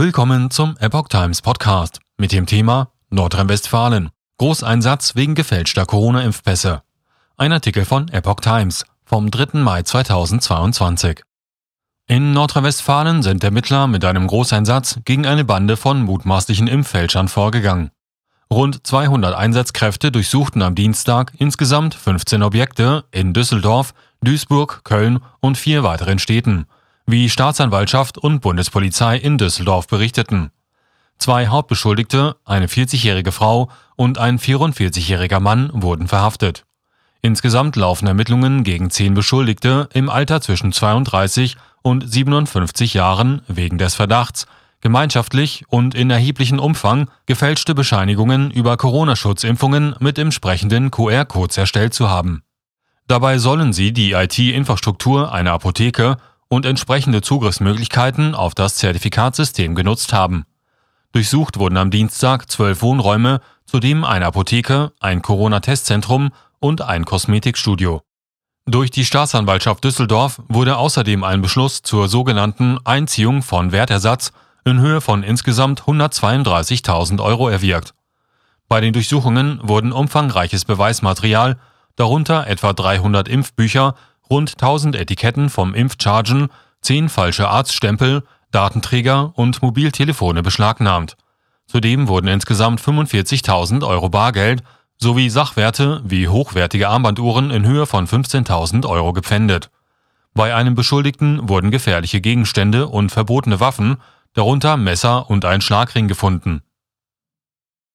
Willkommen zum Epoch Times Podcast mit dem Thema Nordrhein-Westfalen. Großeinsatz wegen gefälschter Corona-Impfpässe. Ein Artikel von Epoch Times vom 3. Mai 2022. In Nordrhein-Westfalen sind Ermittler mit einem Großeinsatz gegen eine Bande von mutmaßlichen Impffälschern vorgegangen. Rund 200 Einsatzkräfte durchsuchten am Dienstag insgesamt 15 Objekte in Düsseldorf, Duisburg, Köln und vier weiteren Städten – wie Staatsanwaltschaft und Bundespolizei in Düsseldorf berichteten. Zwei Hauptbeschuldigte, eine 40-jährige Frau und ein 44-jähriger Mann wurden verhaftet. Insgesamt laufen Ermittlungen gegen zehn Beschuldigte im Alter zwischen 32 und 57 Jahren wegen des Verdachts, gemeinschaftlich und in erheblichem Umfang gefälschte Bescheinigungen über Corona-Schutzimpfungen mit entsprechenden QR-Codes erstellt zu haben. Dabei sollen sie die IT-Infrastruktur einer Apotheke und entsprechende Zugriffsmöglichkeiten auf das Zertifikatsystem genutzt haben. Durchsucht wurden am Dienstag zwölf Wohnräume, zudem eine Apotheke, ein Corona-Testzentrum und ein Kosmetikstudio. Durch die Staatsanwaltschaft Düsseldorf wurde außerdem ein Beschluss zur sogenannten Einziehung von Wertersatz in Höhe von insgesamt 132.000 Euro erwirkt. Bei den Durchsuchungen wurden umfangreiches Beweismaterial, darunter etwa 300 Impfbücher rund 1000 Etiketten vom Impfchargen, 10 falsche Arztstempel, Datenträger und Mobiltelefone beschlagnahmt. Zudem wurden insgesamt 45.000 Euro Bargeld sowie Sachwerte wie hochwertige Armbanduhren in Höhe von 15.000 Euro gepfändet. Bei einem Beschuldigten wurden gefährliche Gegenstände und verbotene Waffen, darunter Messer und ein Schlagring gefunden